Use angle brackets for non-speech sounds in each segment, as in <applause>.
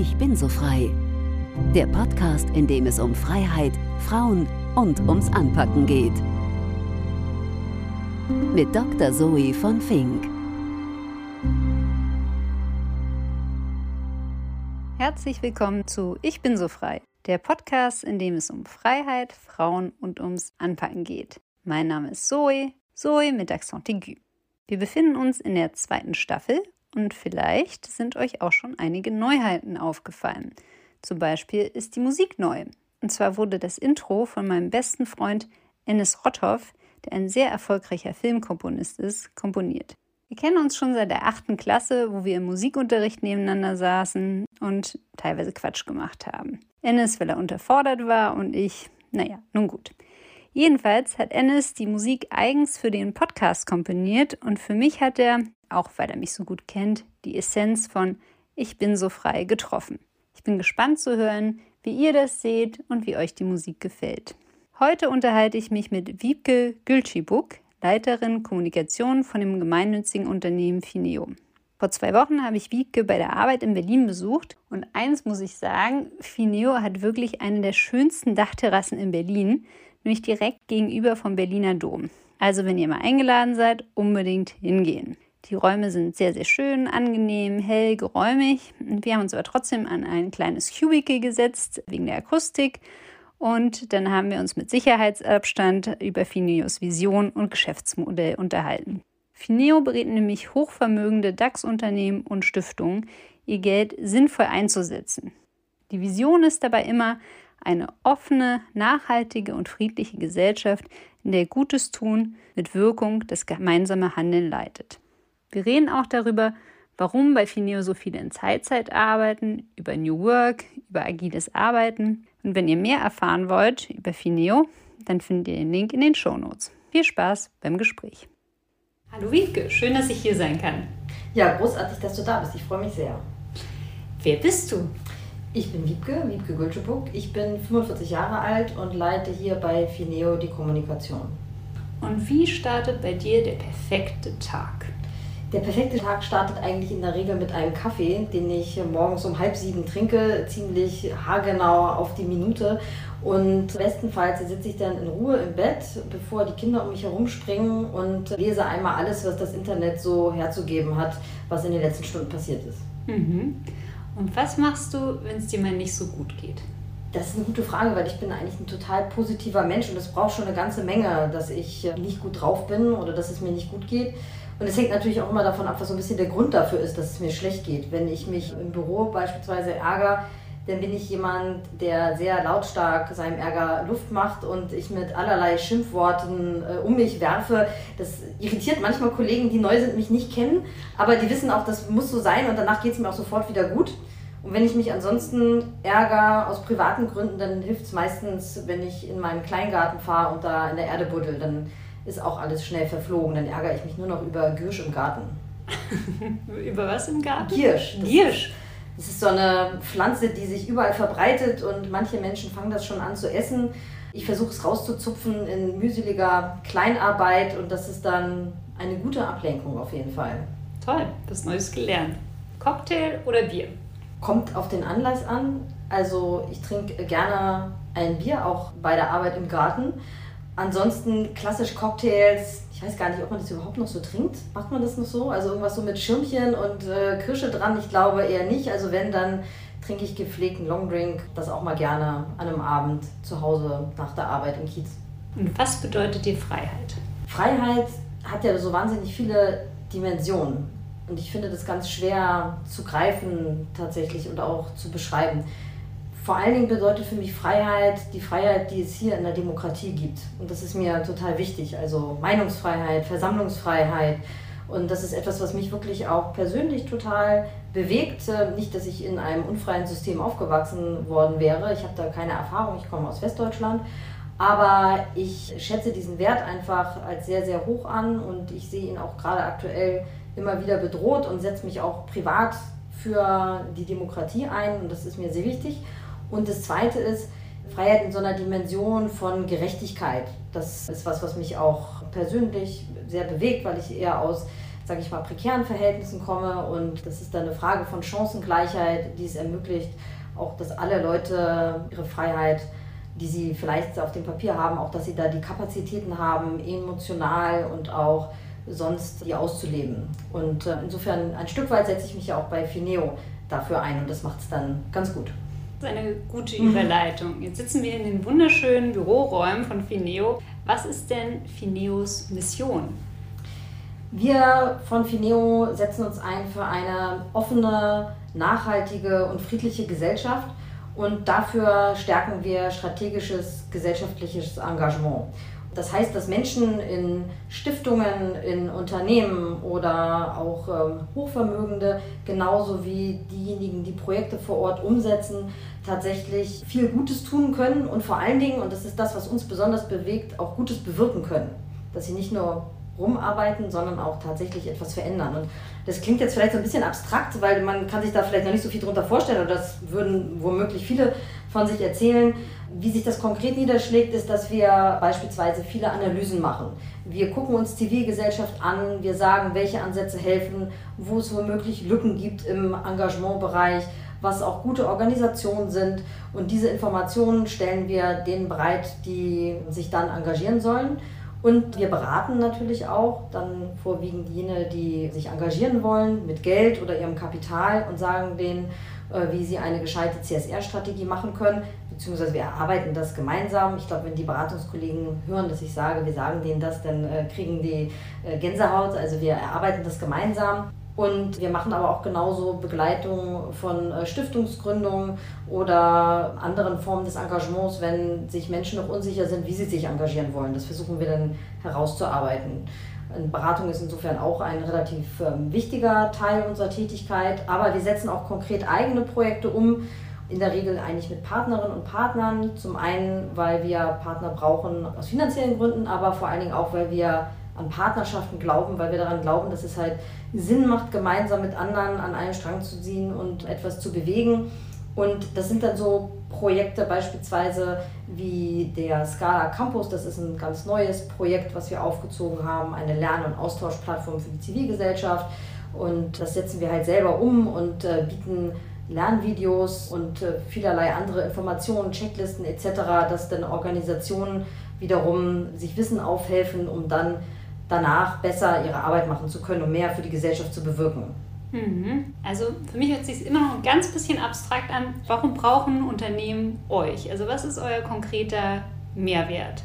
Ich bin so frei. Der Podcast, in dem es um Freiheit, Frauen und ums Anpacken geht. Mit Dr. Zoe von Fink. Herzlich willkommen zu Ich bin so frei, der Podcast, in dem es um Freiheit, Frauen und ums Anpacken geht. Mein Name ist Zoe, Zoe mit Accent aigu. Wir befinden uns in der zweiten Staffel und vielleicht sind euch auch schon einige Neuheiten aufgefallen. Zum Beispiel ist die Musik neu. Und zwar wurde das Intro von meinem besten Freund Ennis Rotthoff, der ein sehr erfolgreicher Filmkomponist ist, komponiert. Wir kennen uns schon seit der achten Klasse, wo wir im Musikunterricht nebeneinander saßen und teilweise Quatsch gemacht haben. Ennis, weil er unterfordert war und ich, naja, nun gut. Jedenfalls hat Ennis die Musik eigens für den Podcast komponiert und für mich hat er, auch weil er mich so gut kennt, die Essenz von Ich bin so frei getroffen. Ich bin gespannt zu hören, wie ihr das seht und wie euch die Musik gefällt. Heute unterhalte ich mich mit Wiebke Gülschibuk, Leiterin Kommunikation von dem gemeinnützigen Unternehmen Fineo. Vor zwei Wochen habe ich Wiebke bei der Arbeit in Berlin besucht und eins muss ich sagen, Fineo hat wirklich eine der schönsten Dachterrassen in Berlin nämlich direkt gegenüber vom Berliner Dom. Also wenn ihr mal eingeladen seid, unbedingt hingehen. Die Räume sind sehr, sehr schön, angenehm, hell, geräumig. Wir haben uns aber trotzdem an ein kleines Cubicle gesetzt, wegen der Akustik. Und dann haben wir uns mit Sicherheitsabstand über Fineos Vision und Geschäftsmodell unterhalten. Fineo berät nämlich hochvermögende DAX-Unternehmen und Stiftungen, ihr Geld sinnvoll einzusetzen. Die Vision ist dabei immer, eine offene, nachhaltige und friedliche Gesellschaft, in der Gutes tun mit Wirkung das gemeinsame Handeln leitet. Wir reden auch darüber, warum bei Fineo so viele in Zeitzeit arbeiten, über New Work, über agiles Arbeiten. Und wenn ihr mehr erfahren wollt über Fineo, dann findet ihr den Link in den Show Notes. Viel Spaß beim Gespräch. Hallo Wiebke, schön, dass ich hier sein kann. Ja, großartig, dass du da bist. Ich freue mich sehr. Wer bist du? Ich bin Wiebke, Wiebke Gülschebuk. Ich bin 45 Jahre alt und leite hier bei Fineo die Kommunikation. Und wie startet bei dir der perfekte Tag? Der perfekte Tag startet eigentlich in der Regel mit einem Kaffee, den ich morgens um halb sieben trinke, ziemlich haargenau auf die Minute. Und bestenfalls sitze ich dann in Ruhe im Bett, bevor die Kinder um mich herumspringen und lese einmal alles, was das Internet so herzugeben hat, was in den letzten Stunden passiert ist. Mhm. Und was machst du, wenn es dir mal nicht so gut geht? Das ist eine gute Frage, weil ich bin eigentlich ein total positiver Mensch und es braucht schon eine ganze Menge, dass ich nicht gut drauf bin oder dass es mir nicht gut geht. Und es hängt natürlich auch immer davon ab, was so ein bisschen der Grund dafür ist, dass es mir schlecht geht. Wenn ich mich im Büro beispielsweise ärgere, dann bin ich jemand, der sehr lautstark seinem Ärger Luft macht und ich mit allerlei Schimpfworten äh, um mich werfe. Das irritiert manchmal Kollegen, die neu sind, mich nicht kennen, aber die wissen auch, das muss so sein und danach geht es mir auch sofort wieder gut. Und wenn ich mich ansonsten ärgere aus privaten Gründen, dann hilft es meistens, wenn ich in meinen Kleingarten fahre und da in der Erde buddel, dann ist auch alles schnell verflogen. Dann ärgere ich mich nur noch über Giersch im Garten. <laughs> über was im Garten? Giersch. Das Giersch. Das ist so eine Pflanze, die sich überall verbreitet und manche Menschen fangen das schon an zu essen. Ich versuche es rauszuzupfen in mühseliger Kleinarbeit und das ist dann eine gute Ablenkung auf jeden Fall. Toll, was Neues gelernt. Cocktail oder Bier? Kommt auf den Anlass an. Also ich trinke gerne ein Bier, auch bei der Arbeit im Garten. Ansonsten klassisch Cocktails. Ich weiß gar nicht, ob man das überhaupt noch so trinkt. Macht man das noch so? Also irgendwas so mit Schirmchen und äh, Kirsche dran? Ich glaube eher nicht. Also wenn, dann trinke ich gepflegten Longdrink. Das auch mal gerne an einem Abend zu Hause nach der Arbeit im Kiez. Und was bedeutet dir Freiheit? Freiheit hat ja so wahnsinnig viele Dimensionen. Und ich finde das ganz schwer zu greifen tatsächlich und auch zu beschreiben vor allen Dingen bedeutet für mich Freiheit die Freiheit, die es hier in der Demokratie gibt. Und das ist mir total wichtig. Also Meinungsfreiheit, Versammlungsfreiheit. Und das ist etwas, was mich wirklich auch persönlich total bewegt. Nicht, dass ich in einem unfreien System aufgewachsen worden wäre. Ich habe da keine Erfahrung. Ich komme aus Westdeutschland. Aber ich schätze diesen Wert einfach als sehr, sehr hoch an und ich sehe ihn auch gerade aktuell immer wieder bedroht und setze mich auch privat für die Demokratie ein und das ist mir sehr wichtig. Und das Zweite ist Freiheit in so einer Dimension von Gerechtigkeit. Das ist was, was mich auch persönlich sehr bewegt, weil ich eher aus sage ich mal, prekären Verhältnissen komme. Und das ist dann eine Frage von Chancengleichheit, die es ermöglicht, auch dass alle Leute ihre Freiheit, die sie vielleicht auf dem Papier haben, auch dass sie da die Kapazitäten haben, emotional und auch sonst die auszuleben. Und äh, insofern ein Stück weit setze ich mich ja auch bei Fineo dafür ein und das macht es dann ganz gut. Das ist eine gute Überleitung. Jetzt sitzen wir in den wunderschönen Büroräumen von Fineo. Was ist denn Fineos Mission? Wir von Fineo setzen uns ein für eine offene, nachhaltige und friedliche Gesellschaft und dafür stärken wir strategisches gesellschaftliches Engagement. Das heißt, dass Menschen in Stiftungen, in Unternehmen oder auch ähm, Hochvermögende, genauso wie diejenigen, die Projekte vor Ort umsetzen, tatsächlich viel Gutes tun können und vor allen Dingen, und das ist das, was uns besonders bewegt, auch Gutes bewirken können. Dass sie nicht nur rumarbeiten, sondern auch tatsächlich etwas verändern. Und das klingt jetzt vielleicht so ein bisschen abstrakt, weil man kann sich da vielleicht noch nicht so viel drunter vorstellen oder das würden womöglich viele von sich erzählen. Wie sich das konkret niederschlägt, ist, dass wir beispielsweise viele Analysen machen. Wir gucken uns Zivilgesellschaft an, wir sagen, welche Ansätze helfen, wo es womöglich Lücken gibt im Engagementbereich, was auch gute Organisationen sind. Und diese Informationen stellen wir denen bereit, die sich dann engagieren sollen. Und wir beraten natürlich auch dann vorwiegend jene, die sich engagieren wollen mit Geld oder ihrem Kapital und sagen denen, äh, wie sie eine gescheite CSR-Strategie machen können, beziehungsweise wir erarbeiten das gemeinsam. Ich glaube, wenn die Beratungskollegen hören, dass ich sage, wir sagen denen das, dann äh, kriegen die äh, Gänsehaut. Also wir erarbeiten das gemeinsam. Und wir machen aber auch genauso Begleitung von Stiftungsgründungen oder anderen Formen des Engagements, wenn sich Menschen noch unsicher sind, wie sie sich engagieren wollen. Das versuchen wir dann herauszuarbeiten. Beratung ist insofern auch ein relativ ähm, wichtiger Teil unserer Tätigkeit, aber wir setzen auch konkret eigene Projekte um, in der Regel eigentlich mit Partnerinnen und Partnern. Zum einen, weil wir Partner brauchen aus finanziellen Gründen, aber vor allen Dingen auch, weil wir an Partnerschaften glauben, weil wir daran glauben, dass es halt Sinn macht, gemeinsam mit anderen an einem Strang zu ziehen und etwas zu bewegen. Und das sind dann so Projekte beispielsweise wie der Scala Campus. Das ist ein ganz neues Projekt, was wir aufgezogen haben, eine Lern- und Austauschplattform für die Zivilgesellschaft. Und das setzen wir halt selber um und äh, bieten Lernvideos und äh, vielerlei andere Informationen, Checklisten etc., dass dann Organisationen wiederum sich Wissen aufhelfen, um dann danach besser ihre Arbeit machen zu können und mehr für die Gesellschaft zu bewirken. Mhm. Also für mich hört sich immer noch ein ganz bisschen abstrakt an. Warum brauchen Unternehmen euch? Also was ist euer konkreter Mehrwert?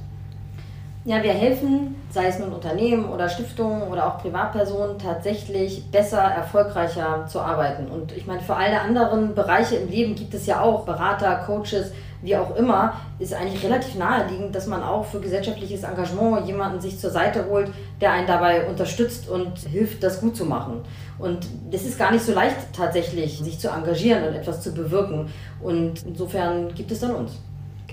Ja, wir helfen, sei es nun Unternehmen oder Stiftungen oder auch Privatpersonen, tatsächlich besser, erfolgreicher zu arbeiten. Und ich meine, für alle anderen Bereiche im Leben gibt es ja auch Berater, Coaches, wie auch immer, ist eigentlich relativ naheliegend, dass man auch für gesellschaftliches Engagement jemanden sich zur Seite holt, der einen dabei unterstützt und hilft, das gut zu machen. Und es ist gar nicht so leicht tatsächlich, sich zu engagieren und etwas zu bewirken. Und insofern gibt es dann uns.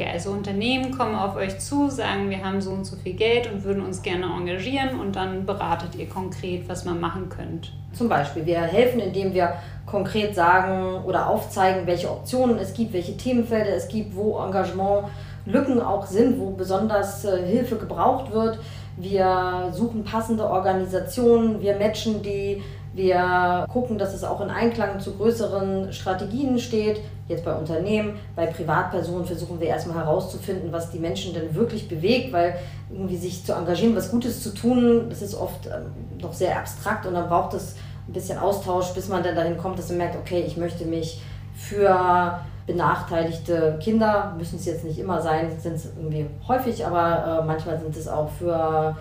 Okay, also Unternehmen kommen auf euch zu, sagen, wir haben so und so viel Geld und würden uns gerne engagieren und dann beratet ihr konkret, was man machen könnte. Zum Beispiel, wir helfen, indem wir konkret sagen oder aufzeigen, welche Optionen es gibt, welche Themenfelder es gibt, wo Engagementlücken auch sind, wo besonders äh, Hilfe gebraucht wird. Wir suchen passende Organisationen, wir matchen die wir gucken, dass es auch in Einklang zu größeren Strategien steht. Jetzt bei Unternehmen, bei Privatpersonen versuchen wir erstmal herauszufinden, was die Menschen denn wirklich bewegt, weil irgendwie sich zu engagieren, was Gutes zu tun, das ist oft ähm, noch sehr abstrakt und dann braucht es ein bisschen Austausch, bis man dann dahin kommt, dass man merkt, okay, ich möchte mich für benachteiligte Kinder, müssen es jetzt nicht immer sein, sind es irgendwie häufig, aber äh, manchmal sind es auch für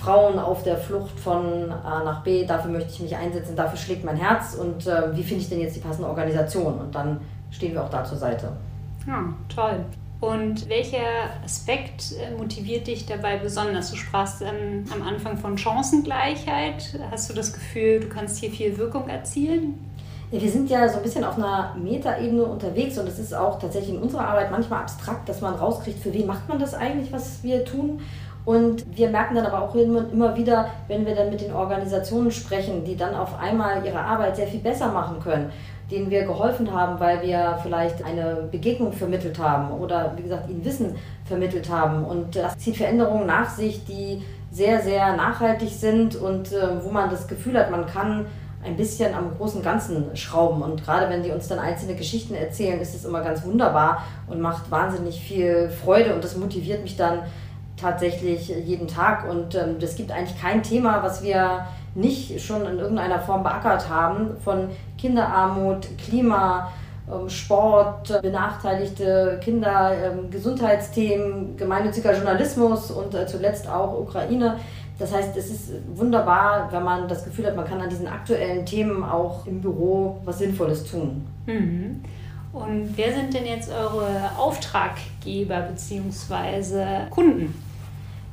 Frauen auf der Flucht von A nach B, dafür möchte ich mich einsetzen, dafür schlägt mein Herz und äh, wie finde ich denn jetzt die passende Organisation? Und dann stehen wir auch da zur Seite. Ja, toll. Und welcher Aspekt äh, motiviert dich dabei besonders? Du sprachst ähm, am Anfang von Chancengleichheit. Hast du das Gefühl, du kannst hier viel Wirkung erzielen? Ja, wir sind ja so ein bisschen auf einer Metaebene unterwegs und es ist auch tatsächlich in unserer Arbeit manchmal abstrakt, dass man rauskriegt, für wen macht man das eigentlich, was wir tun. Und wir merken dann aber auch immer wieder, wenn wir dann mit den Organisationen sprechen, die dann auf einmal ihre Arbeit sehr viel besser machen können, denen wir geholfen haben, weil wir vielleicht eine Begegnung vermittelt haben oder wie gesagt ihnen Wissen vermittelt haben. Und das zieht Veränderungen nach sich, die sehr, sehr nachhaltig sind und äh, wo man das Gefühl hat, man kann ein bisschen am großen Ganzen schrauben. Und gerade wenn die uns dann einzelne Geschichten erzählen, ist es immer ganz wunderbar und macht wahnsinnig viel Freude und das motiviert mich dann tatsächlich jeden Tag. Und es ähm, gibt eigentlich kein Thema, was wir nicht schon in irgendeiner Form beackert haben, von Kinderarmut, Klima, ähm, Sport, benachteiligte Kinder, ähm, Gesundheitsthemen, gemeinnütziger Journalismus und äh, zuletzt auch Ukraine. Das heißt, es ist wunderbar, wenn man das Gefühl hat, man kann an diesen aktuellen Themen auch im Büro was Sinnvolles tun. Mhm. Und wer sind denn jetzt eure Auftraggeber bzw. Kunden?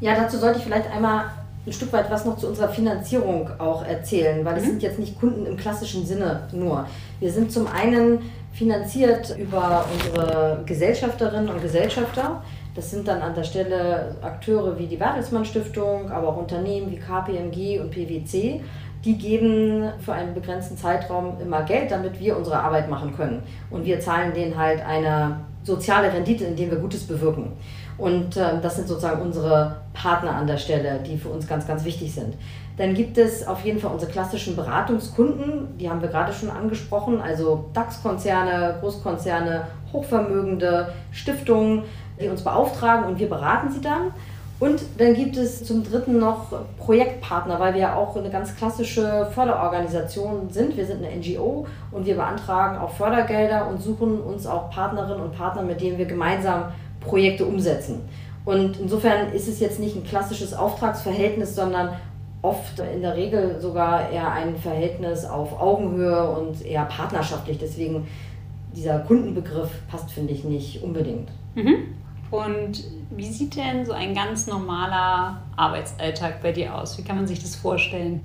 Ja, dazu sollte ich vielleicht einmal ein Stück weit was noch zu unserer Finanzierung auch erzählen, weil es mhm. sind jetzt nicht Kunden im klassischen Sinne nur. Wir sind zum einen finanziert über unsere Gesellschafterinnen und Gesellschafter. Das sind dann an der Stelle Akteure wie die Bertelsmann Stiftung, aber auch Unternehmen wie KPMG und PwC. Die geben für einen begrenzten Zeitraum immer Geld, damit wir unsere Arbeit machen können. Und wir zahlen denen halt eine soziale Rendite, indem wir Gutes bewirken. Und äh, das sind sozusagen unsere Partner an der Stelle, die für uns ganz, ganz wichtig sind. Dann gibt es auf jeden Fall unsere klassischen Beratungskunden, die haben wir gerade schon angesprochen, also DAX-Konzerne, Großkonzerne, Hochvermögende, Stiftungen, die uns beauftragen und wir beraten sie dann. Und dann gibt es zum dritten noch Projektpartner, weil wir ja auch eine ganz klassische Förderorganisation sind. Wir sind eine NGO und wir beantragen auch Fördergelder und suchen uns auch Partnerinnen und Partner, mit denen wir gemeinsam Projekte umsetzen. Und insofern ist es jetzt nicht ein klassisches Auftragsverhältnis, sondern oft in der Regel sogar eher ein Verhältnis auf Augenhöhe und eher partnerschaftlich. Deswegen dieser Kundenbegriff passt, finde ich, nicht unbedingt. Mhm. Und wie sieht denn so ein ganz normaler Arbeitsalltag bei dir aus? Wie kann man sich das vorstellen?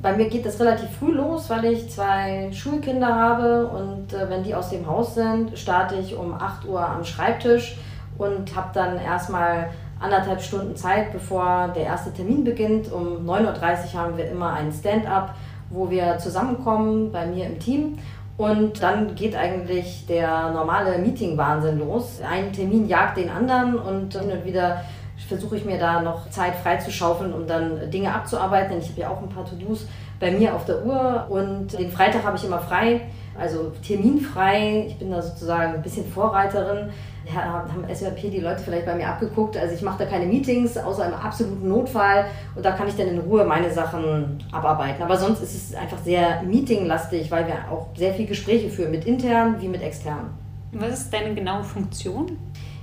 Bei mir geht das relativ früh los, weil ich zwei Schulkinder habe und äh, wenn die aus dem Haus sind, starte ich um 8 Uhr am Schreibtisch und habe dann erstmal anderthalb Stunden Zeit, bevor der erste Termin beginnt. Um 9.30 Uhr haben wir immer ein Stand-up, wo wir zusammenkommen bei mir im Team. Und dann geht eigentlich der normale Meeting-Wahnsinn los. Ein Termin jagt den anderen und hin und wieder versuche ich mir da noch Zeit freizuschaufeln, um dann Dinge abzuarbeiten. Denn ich habe ja auch ein paar To-Dos bei mir auf der Uhr und den Freitag habe ich immer frei, also terminfrei. Ich bin da sozusagen ein bisschen Vorreiterin ja, haben SAP die Leute vielleicht bei mir abgeguckt. Also ich mache da keine Meetings, außer im absoluten Notfall. Und da kann ich dann in Ruhe meine Sachen abarbeiten. Aber sonst ist es einfach sehr meetinglastig, weil wir auch sehr viele Gespräche führen, mit intern wie mit extern. Was ist deine genaue Funktion?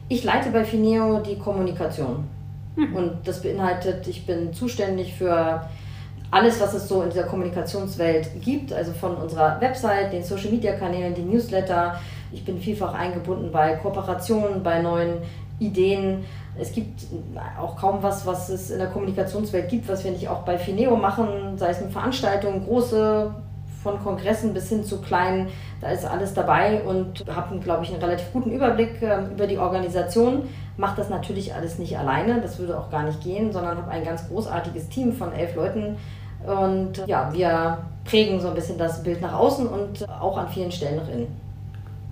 Ich leite bei Fineo die Kommunikation. Hm. Und das beinhaltet, ich bin zuständig für alles, was es so in dieser Kommunikationswelt gibt, also von unserer Website, den Social Media Kanälen, den Newsletter, ich bin vielfach eingebunden bei Kooperationen, bei neuen Ideen. Es gibt auch kaum was, was es in der Kommunikationswelt gibt, was wir nicht auch bei Fineo machen, sei es eine Veranstaltung, große, von Kongressen bis hin zu kleinen, da ist alles dabei und habe, glaube ich, einen relativ guten Überblick äh, über die Organisation. Mache das natürlich alles nicht alleine, das würde auch gar nicht gehen, sondern habe ein ganz großartiges Team von elf Leuten. Und ja, wir prägen so ein bisschen das Bild nach außen und auch an vielen Stellen nach innen.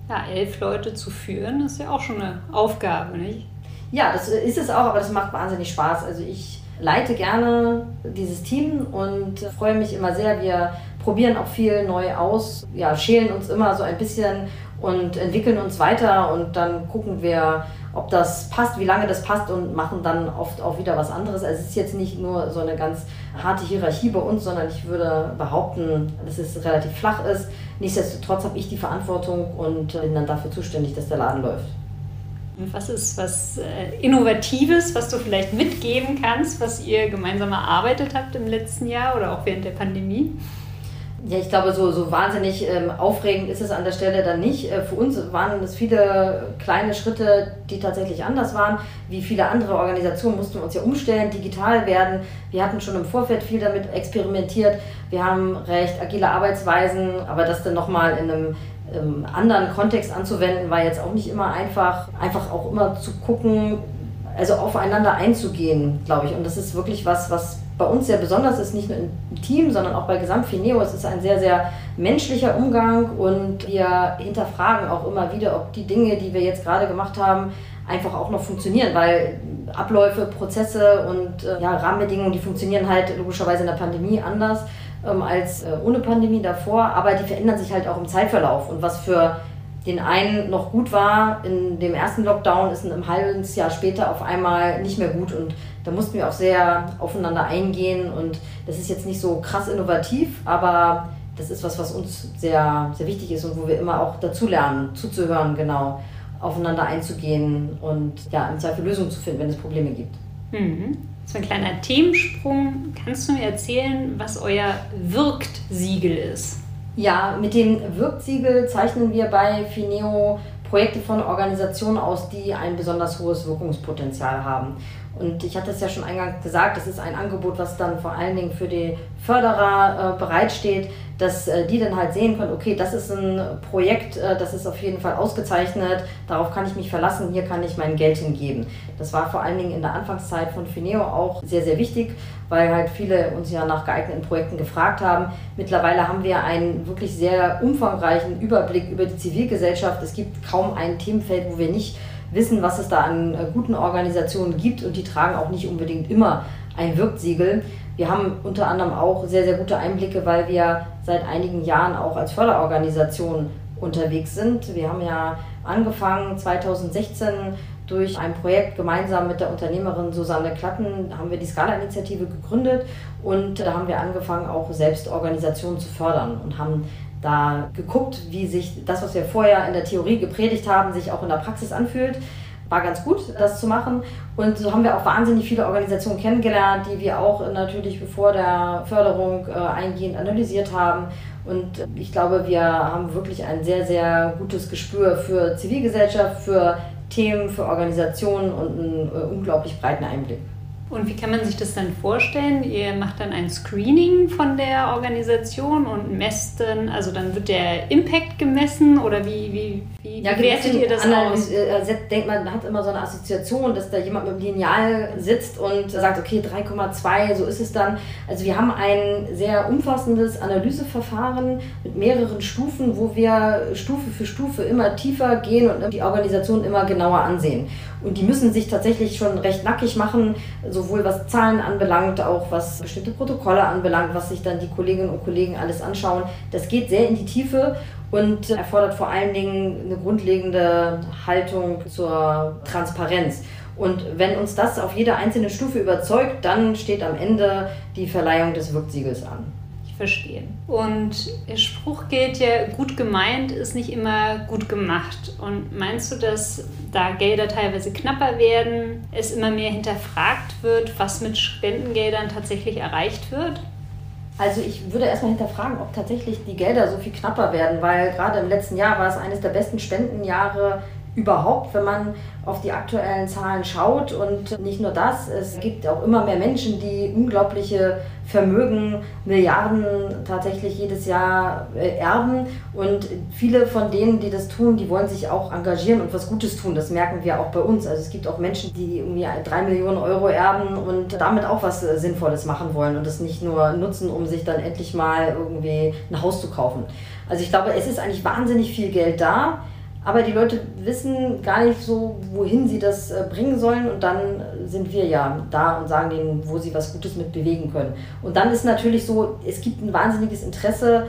Ja, elf Leute zu führen, ist ja auch schon eine Aufgabe, nicht? Ja, das ist es auch, aber das macht wahnsinnig Spaß. Also ich leite gerne dieses Team und freue mich immer sehr. Wir probieren auch viel neu aus, ja, schälen uns immer so ein bisschen und entwickeln uns weiter und dann gucken wir, ob das passt, wie lange das passt und machen dann oft auch wieder was anderes. Also es ist jetzt nicht nur so eine ganz harte Hierarchie bei uns, sondern ich würde behaupten, dass es relativ flach ist. Nichtsdestotrotz habe ich die Verantwortung und bin dann dafür zuständig, dass der Laden läuft. Was ist was äh, Innovatives, was du vielleicht mitgeben kannst, was ihr gemeinsam erarbeitet habt im letzten Jahr oder auch während der Pandemie? Ja, ich glaube, so, so wahnsinnig ähm, aufregend ist es an der Stelle dann nicht. Äh, für uns waren es viele kleine Schritte, die tatsächlich anders waren. Wie viele andere Organisationen mussten wir uns ja umstellen, digital werden. Wir hatten schon im Vorfeld viel damit experimentiert. Wir haben recht agile Arbeitsweisen, aber das dann nochmal in einem ähm, anderen Kontext anzuwenden, war jetzt auch nicht immer einfach. Einfach auch immer zu gucken, also aufeinander einzugehen, glaube ich. Und das ist wirklich was, was bei uns sehr besonders ist, nicht nur im Team, sondern auch bei Gesamtfineo. Es ist ein sehr, sehr menschlicher Umgang und wir hinterfragen auch immer wieder, ob die Dinge, die wir jetzt gerade gemacht haben, einfach auch noch funktionieren, weil Abläufe, Prozesse und äh, ja, Rahmenbedingungen, die funktionieren halt logischerweise in der Pandemie anders ähm, als äh, ohne Pandemie davor, aber die verändern sich halt auch im Zeitverlauf. Und was für den einen noch gut war in dem ersten Lockdown, ist ein halbes Jahr später auf einmal nicht mehr gut. Und da mussten wir auch sehr aufeinander eingehen. Und das ist jetzt nicht so krass innovativ, aber das ist was, was uns sehr, sehr wichtig ist und wo wir immer auch dazulernen, zuzuhören, genau, aufeinander einzugehen und ja, im Zweifel Lösungen zu finden, wenn es Probleme gibt. Mhm. So ein kleiner Themensprung. Kannst du mir erzählen, was euer Wirkt-Siegel ist? Ja, mit dem Wirkt-Siegel zeichnen wir bei Fineo Projekte von Organisationen aus, die ein besonders hohes Wirkungspotenzial haben. Und ich hatte es ja schon eingangs gesagt, das ist ein Angebot, was dann vor allen Dingen für die Förderer äh, bereitsteht, dass äh, die dann halt sehen können, okay, das ist ein Projekt, äh, das ist auf jeden Fall ausgezeichnet, darauf kann ich mich verlassen, hier kann ich mein Geld hingeben. Das war vor allen Dingen in der Anfangszeit von Fineo auch sehr, sehr wichtig, weil halt viele uns ja nach geeigneten Projekten gefragt haben. Mittlerweile haben wir einen wirklich sehr umfangreichen Überblick über die Zivilgesellschaft. Es gibt kaum ein Themenfeld, wo wir nicht wissen, was es da an äh, guten Organisationen gibt und die tragen auch nicht unbedingt immer ein Wirktsiegel. Wir haben unter anderem auch sehr, sehr gute Einblicke, weil wir seit einigen Jahren auch als Förderorganisation unterwegs sind. Wir haben ja angefangen 2016 durch ein Projekt gemeinsam mit der Unternehmerin Susanne Klatten haben wir die Scala-Initiative gegründet und da haben wir angefangen, auch selbst Organisationen zu fördern und haben da geguckt, wie sich das, was wir vorher in der Theorie gepredigt haben, sich auch in der Praxis anfühlt. War ganz gut, das zu machen. Und so haben wir auch wahnsinnig viele Organisationen kennengelernt, die wir auch natürlich bevor der Förderung äh, eingehend analysiert haben. Und ich glaube, wir haben wirklich ein sehr, sehr gutes Gespür für Zivilgesellschaft, für Themen, für Organisationen und einen äh, unglaublich breiten Einblick. Und wie kann man sich das dann vorstellen? Ihr macht dann ein Screening von der Organisation und messt dann, also dann wird der Impact gemessen oder wie, wie, wie ja, wertet ihr das aus? Äh, denkt man hat immer so eine Assoziation, dass da jemand mit dem Lineal sitzt und sagt, okay, 3,2, so ist es dann. Also wir haben ein sehr umfassendes Analyseverfahren mit mehreren Stufen, wo wir Stufe für Stufe immer tiefer gehen und die Organisation immer genauer ansehen. Und die müssen sich tatsächlich schon recht nackig machen, sowohl was Zahlen anbelangt, auch was bestimmte Protokolle anbelangt, was sich dann die Kolleginnen und Kollegen alles anschauen. Das geht sehr in die Tiefe und erfordert vor allen Dingen eine grundlegende Haltung zur Transparenz. Und wenn uns das auf jeder einzelnen Stufe überzeugt, dann steht am Ende die Verleihung des Wirktsiegels an verstehen. Und der Spruch gilt ja, gut gemeint ist nicht immer gut gemacht. Und meinst du, dass da Gelder teilweise knapper werden, es immer mehr hinterfragt wird, was mit Spendengeldern tatsächlich erreicht wird? Also ich würde erstmal hinterfragen, ob tatsächlich die Gelder so viel knapper werden, weil gerade im letzten Jahr war es eines der besten Spendenjahre überhaupt, wenn man auf die aktuellen Zahlen schaut. Und nicht nur das, es gibt auch immer mehr Menschen, die unglaubliche Vermögen, Milliarden tatsächlich jedes Jahr äh, erben. Und viele von denen, die das tun, die wollen sich auch engagieren und was Gutes tun. Das merken wir auch bei uns. Also es gibt auch Menschen, die irgendwie drei Millionen Euro erben und damit auch was äh, Sinnvolles machen wollen und das nicht nur nutzen, um sich dann endlich mal irgendwie ein Haus zu kaufen. Also ich glaube, es ist eigentlich wahnsinnig viel Geld da. Aber die Leute wissen gar nicht so, wohin sie das äh, bringen sollen. Und dann sind wir ja da und sagen denen, wo sie was Gutes mit bewegen können. Und dann ist natürlich so, es gibt ein wahnsinniges Interesse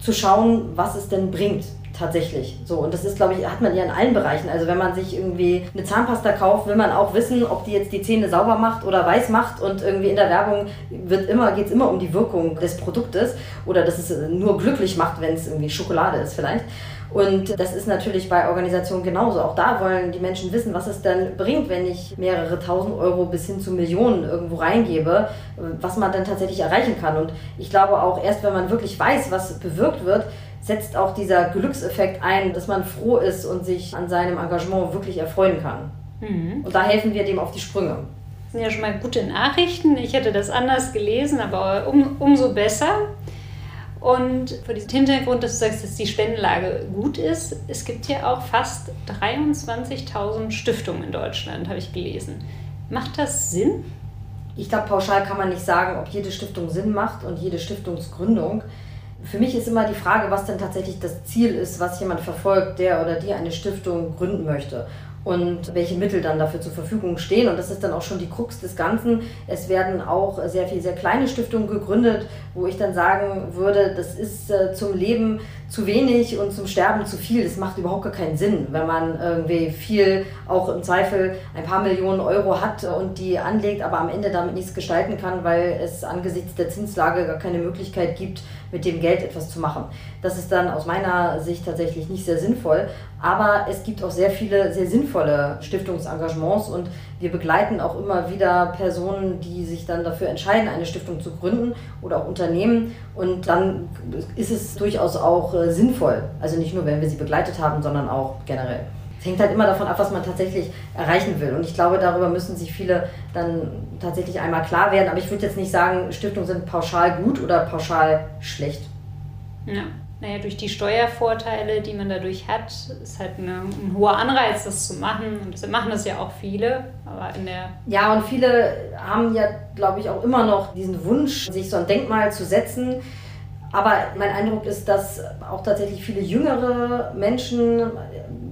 zu schauen, was es denn bringt tatsächlich. So, und das ist, glaube ich, hat man ja in allen Bereichen. Also wenn man sich irgendwie eine Zahnpasta kauft, will man auch wissen, ob die jetzt die Zähne sauber macht oder weiß macht. Und irgendwie in der Werbung immer, geht es immer um die Wirkung des Produktes oder dass es nur glücklich macht, wenn es irgendwie Schokolade ist vielleicht. Und das ist natürlich bei Organisationen genauso. Auch da wollen die Menschen wissen, was es denn bringt, wenn ich mehrere tausend Euro bis hin zu Millionen irgendwo reingebe, was man dann tatsächlich erreichen kann. Und ich glaube auch erst, wenn man wirklich weiß, was bewirkt wird, setzt auch dieser Glückseffekt ein, dass man froh ist und sich an seinem Engagement wirklich erfreuen kann. Mhm. Und da helfen wir dem auf die Sprünge. Das sind ja schon mal gute Nachrichten. Ich hätte das anders gelesen, aber um, umso besser. Und vor diesem Hintergrund, dass du sagst, dass die Spendenlage gut ist, es gibt ja auch fast 23.000 Stiftungen in Deutschland, habe ich gelesen. Macht das Sinn? Ich glaube, pauschal kann man nicht sagen, ob jede Stiftung Sinn macht und jede Stiftungsgründung. Für mich ist immer die Frage, was denn tatsächlich das Ziel ist, was jemand verfolgt, der oder die eine Stiftung gründen möchte und welche Mittel dann dafür zur Verfügung stehen. Und das ist dann auch schon die Krux des Ganzen. Es werden auch sehr viele sehr kleine Stiftungen gegründet, wo ich dann sagen würde, das ist äh, zum Leben zu wenig und zum Sterben zu viel. Das macht überhaupt gar keinen Sinn, wenn man irgendwie viel, auch im Zweifel ein paar Millionen Euro hat und die anlegt, aber am Ende damit nichts gestalten kann, weil es angesichts der Zinslage gar keine Möglichkeit gibt, mit dem Geld etwas zu machen. Das ist dann aus meiner Sicht tatsächlich nicht sehr sinnvoll. Aber es gibt auch sehr viele sehr sinnvolle Stiftungsengagements und wir begleiten auch immer wieder Personen, die sich dann dafür entscheiden, eine Stiftung zu gründen oder auch Unternehmen. Und dann ist es durchaus auch äh, sinnvoll. Also nicht nur, wenn wir sie begleitet haben, sondern auch generell. Es hängt halt immer davon ab, was man tatsächlich erreichen will. Und ich glaube, darüber müssen sich viele dann tatsächlich einmal klar werden. Aber ich würde jetzt nicht sagen, Stiftungen sind pauschal gut oder pauschal schlecht. Ja naja, durch die Steuervorteile, die man dadurch hat, ist halt eine, ein hoher Anreiz, das zu machen. Und deshalb machen das ja auch viele. Aber in der ja, und viele haben ja, glaube ich, auch immer noch diesen Wunsch, sich so ein Denkmal zu setzen. Aber mein Eindruck ist, dass auch tatsächlich viele jüngere Menschen,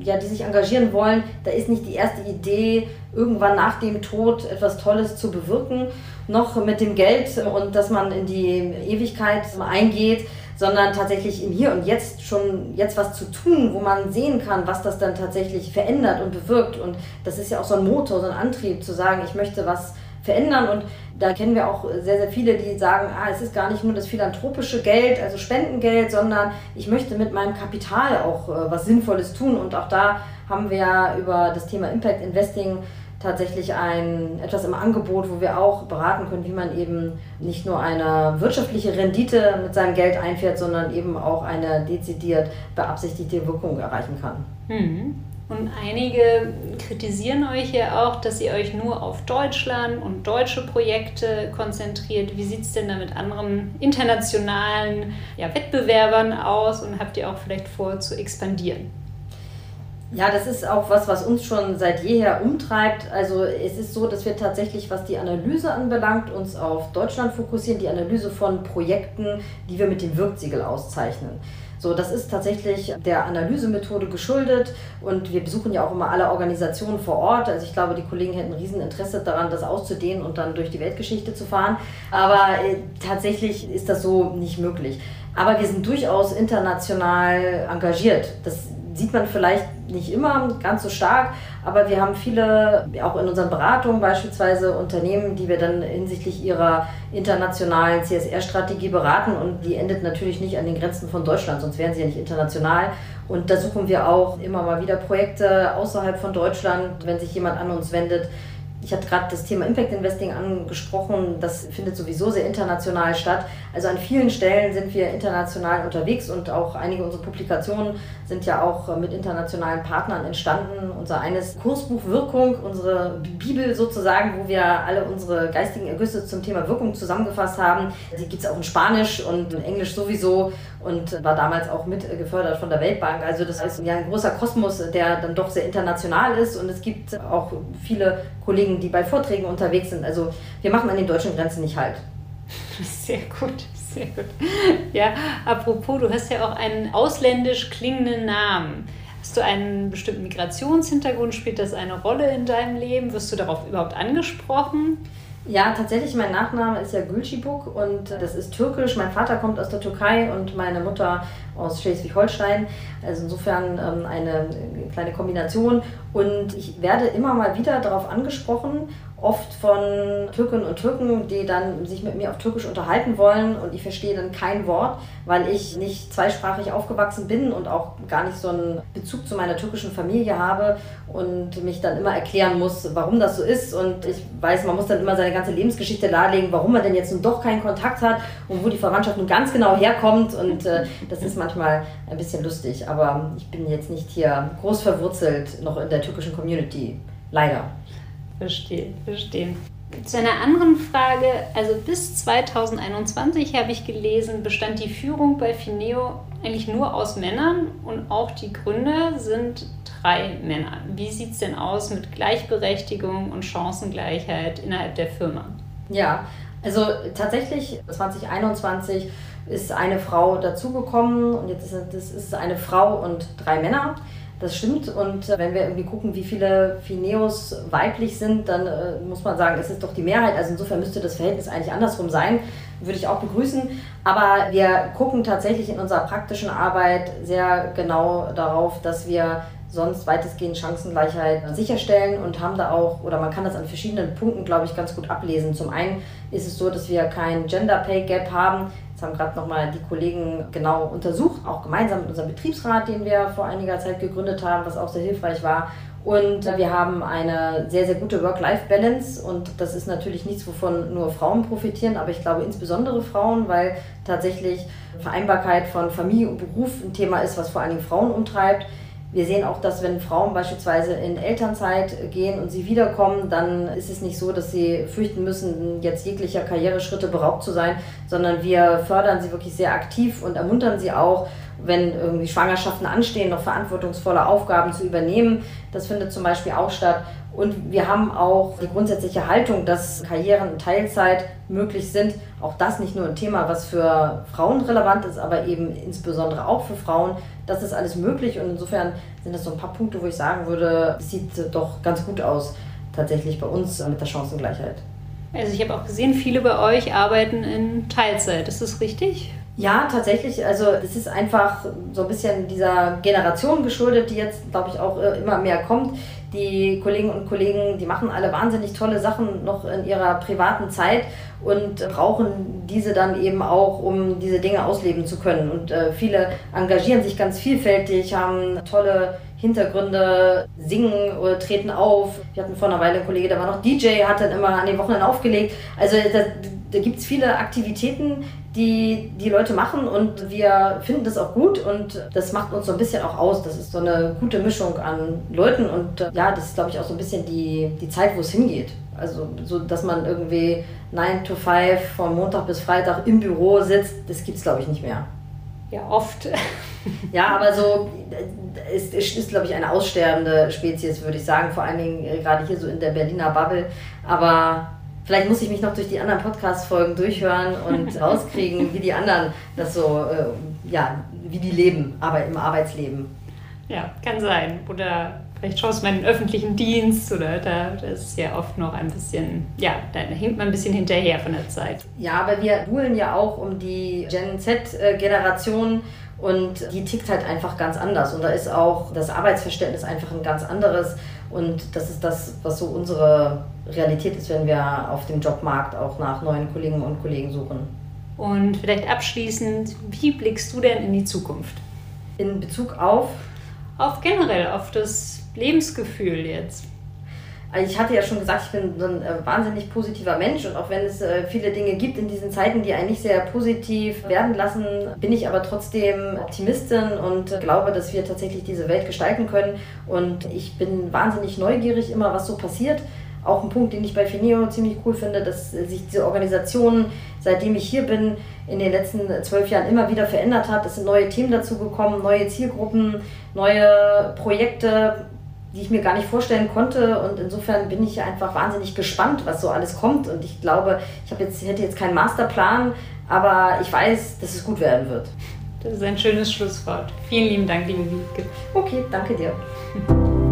ja, die sich engagieren wollen, da ist nicht die erste Idee, irgendwann nach dem Tod etwas Tolles zu bewirken, noch mit dem Geld und dass man in die Ewigkeit eingeht sondern tatsächlich im Hier und Jetzt schon jetzt was zu tun, wo man sehen kann, was das dann tatsächlich verändert und bewirkt. Und das ist ja auch so ein Motor, so ein Antrieb, zu sagen, ich möchte was verändern. Und da kennen wir auch sehr, sehr viele, die sagen, ah, es ist gar nicht nur das philanthropische Geld, also Spendengeld, sondern ich möchte mit meinem Kapital auch äh, was Sinnvolles tun. Und auch da haben wir über das Thema Impact Investing tatsächlich ein, etwas im Angebot, wo wir auch beraten können, wie man eben nicht nur eine wirtschaftliche Rendite mit seinem Geld einfährt, sondern eben auch eine dezidiert beabsichtigte Wirkung erreichen kann. Mhm. Und einige kritisieren euch ja auch, dass ihr euch nur auf Deutschland und deutsche Projekte konzentriert. Wie sieht es denn da mit anderen internationalen ja, Wettbewerbern aus und habt ihr auch vielleicht vor zu expandieren? Ja, das ist auch was, was uns schon seit jeher umtreibt. Also es ist so, dass wir tatsächlich, was die Analyse anbelangt, uns auf Deutschland fokussieren, die Analyse von Projekten, die wir mit dem Wirksiegel auszeichnen. So, das ist tatsächlich der Analysemethode geschuldet und wir besuchen ja auch immer alle Organisationen vor Ort. Also ich glaube, die Kollegen hätten ein Rieseninteresse daran, das auszudehnen und dann durch die Weltgeschichte zu fahren. Aber äh, tatsächlich ist das so nicht möglich. Aber wir sind durchaus international engagiert. Das sieht man vielleicht nicht immer ganz so stark, aber wir haben viele, auch in unseren Beratungen beispielsweise Unternehmen, die wir dann hinsichtlich ihrer internationalen CSR-Strategie beraten und die endet natürlich nicht an den Grenzen von Deutschland, sonst wären sie ja nicht international. Und da suchen wir auch immer mal wieder Projekte außerhalb von Deutschland, wenn sich jemand an uns wendet, ich hatte gerade das Thema Impact Investing angesprochen. Das findet sowieso sehr international statt. Also an vielen Stellen sind wir international unterwegs und auch einige unserer Publikationen sind ja auch mit internationalen Partnern entstanden. Unser eines Kursbuch Wirkung, unsere Bibel sozusagen, wo wir alle unsere geistigen Ergüsse zum Thema Wirkung zusammengefasst haben. Die gibt es auch in Spanisch und in Englisch sowieso und war damals auch mit gefördert von der Weltbank. Also das ist ja ein großer Kosmos, der dann doch sehr international ist und es gibt auch viele Kollegen, die bei Vorträgen unterwegs sind. Also wir machen an den deutschen Grenzen nicht halt. <laughs> Sehr gut, sehr gut. Ja, apropos, du hast ja auch einen ausländisch klingenden Namen. Hast du einen bestimmten Migrationshintergrund? Spielt das eine Rolle in deinem Leben? Wirst du darauf überhaupt angesprochen? Ja, tatsächlich, mein Nachname ist ja Gülcibuk und das ist türkisch. Mein Vater kommt aus der Türkei und meine Mutter aus Schleswig-Holstein. Also insofern ähm, eine kleine Kombination. Und ich werde immer mal wieder darauf angesprochen, oft von Türkinnen und Türken, die dann sich mit mir auf Türkisch unterhalten wollen und ich verstehe dann kein Wort, weil ich nicht zweisprachig aufgewachsen bin und auch gar nicht so einen Bezug zu meiner türkischen Familie habe und mich dann immer erklären muss, warum das so ist und ich weiß, man muss dann immer seine ganze Lebensgeschichte darlegen, warum man denn jetzt nun doch keinen Kontakt hat und wo die Verwandtschaft nun ganz genau herkommt und äh, das ist manchmal ein bisschen lustig, aber ich bin jetzt nicht hier groß verwurzelt noch in der türkischen Community, leider. Verstehe, verstehe. Zu einer anderen Frage, also bis 2021 habe ich gelesen, bestand die Führung bei Fineo eigentlich nur aus Männern und auch die Gründer sind drei Männer. Wie sieht es denn aus mit Gleichberechtigung und Chancengleichheit innerhalb der Firma? Ja, also tatsächlich 2021 ist eine Frau dazugekommen und jetzt ist es eine Frau und drei Männer. Das stimmt. Und äh, wenn wir irgendwie gucken, wie viele Fineos weiblich sind, dann äh, muss man sagen, es ist doch die Mehrheit. Also insofern müsste das Verhältnis eigentlich andersrum sein. Würde ich auch begrüßen. Aber wir gucken tatsächlich in unserer praktischen Arbeit sehr genau darauf, dass wir sonst weitestgehend Chancengleichheit sicherstellen und haben da auch, oder man kann das an verschiedenen Punkten, glaube ich, ganz gut ablesen. Zum einen ist es so, dass wir kein Gender Pay Gap haben. Das haben gerade nochmal die Kollegen genau untersucht, auch gemeinsam mit unserem Betriebsrat, den wir vor einiger Zeit gegründet haben, was auch sehr hilfreich war. Und wir haben eine sehr, sehr gute Work-Life-Balance und das ist natürlich nichts, wovon nur Frauen profitieren, aber ich glaube insbesondere Frauen, weil tatsächlich Vereinbarkeit von Familie und Beruf ein Thema ist, was vor allen Dingen Frauen umtreibt. Wir sehen auch, dass wenn Frauen beispielsweise in Elternzeit gehen und sie wiederkommen, dann ist es nicht so, dass sie fürchten müssen, jetzt jeglicher Karriereschritte beraubt zu sein, sondern wir fördern sie wirklich sehr aktiv und ermuntern sie auch, wenn irgendwie Schwangerschaften anstehen, noch verantwortungsvolle Aufgaben zu übernehmen. Das findet zum Beispiel auch statt. Und wir haben auch die grundsätzliche Haltung, dass Karrieren in Teilzeit möglich sind. Auch das nicht nur ein Thema, was für Frauen relevant ist, aber eben insbesondere auch für Frauen. Das ist alles möglich und insofern sind das so ein paar Punkte, wo ich sagen würde, es sieht doch ganz gut aus tatsächlich bei uns mit der Chancengleichheit. Also ich habe auch gesehen, viele bei euch arbeiten in Teilzeit. Ist das richtig? Ja, tatsächlich. Also es ist einfach so ein bisschen dieser Generation geschuldet, die jetzt, glaube ich, auch äh, immer mehr kommt die Kolleginnen und Kollegen, die machen alle wahnsinnig tolle Sachen noch in ihrer privaten Zeit und brauchen diese dann eben auch, um diese Dinge ausleben zu können. Und äh, viele engagieren sich ganz vielfältig, haben tolle Hintergründe, singen oder treten auf. Wir hatten vor einer Weile einen Kollege, der war noch DJ, hat dann immer an den Wochenenden aufgelegt. Also da, da gibt es viele Aktivitäten, die die Leute machen und wir finden das auch gut und das macht uns so ein bisschen auch aus. Das ist so eine gute Mischung an Leuten und äh, ja, das ist glaube ich auch so ein bisschen die, die Zeit, wo es hingeht. Also so, dass man irgendwie 9 to 5 von Montag bis Freitag im Büro sitzt, das gibt es glaube ich nicht mehr. Ja, oft. <laughs> ja, aber so ist, ist, ist glaube ich, eine aussterbende Spezies, würde ich sagen. Vor allen Dingen äh, gerade hier so in der Berliner Bubble. Aber Vielleicht muss ich mich noch durch die anderen Podcast-Folgen durchhören und <laughs> rauskriegen, wie die anderen das so, äh, ja, wie die leben, aber im Arbeitsleben. Ja, kann sein. Oder vielleicht schaust du mal in den öffentlichen Dienst oder da das ist ja oft noch ein bisschen, ja, da hinkt man ein bisschen hinterher von der Zeit. Ja, aber wir buhlen ja auch um die Gen Z-Generation und die tickt halt einfach ganz anders. Und da ist auch das Arbeitsverständnis einfach ein ganz anderes. Und das ist das, was so unsere Realität ist, wenn wir auf dem Jobmarkt auch nach neuen Kolleginnen und Kollegen suchen. Und vielleicht abschließend, wie blickst du denn in die Zukunft? In Bezug auf? Auf generell, auf das Lebensgefühl jetzt. Also ich hatte ja schon gesagt, ich bin so ein äh, wahnsinnig positiver Mensch und auch wenn es äh, viele Dinge gibt in diesen Zeiten, die einen nicht sehr positiv werden lassen, bin ich aber trotzdem Optimistin und glaube, dass wir tatsächlich diese Welt gestalten können. Und ich bin wahnsinnig neugierig immer, was so passiert. Auch ein Punkt, den ich bei Fineo ziemlich cool finde, dass sich diese Organisation, seitdem ich hier bin, in den letzten zwölf Jahren immer wieder verändert hat. Es sind neue Themen dazu gekommen, neue Zielgruppen, neue Projekte, die ich mir gar nicht vorstellen konnte. Und insofern bin ich einfach wahnsinnig gespannt, was so alles kommt. Und ich glaube, ich jetzt, hätte jetzt keinen Masterplan, aber ich weiß, dass es gut werden wird. Das ist ein schönes Schlusswort. Vielen lieben Dank, liebe Wiebke. Okay, danke dir. <laughs>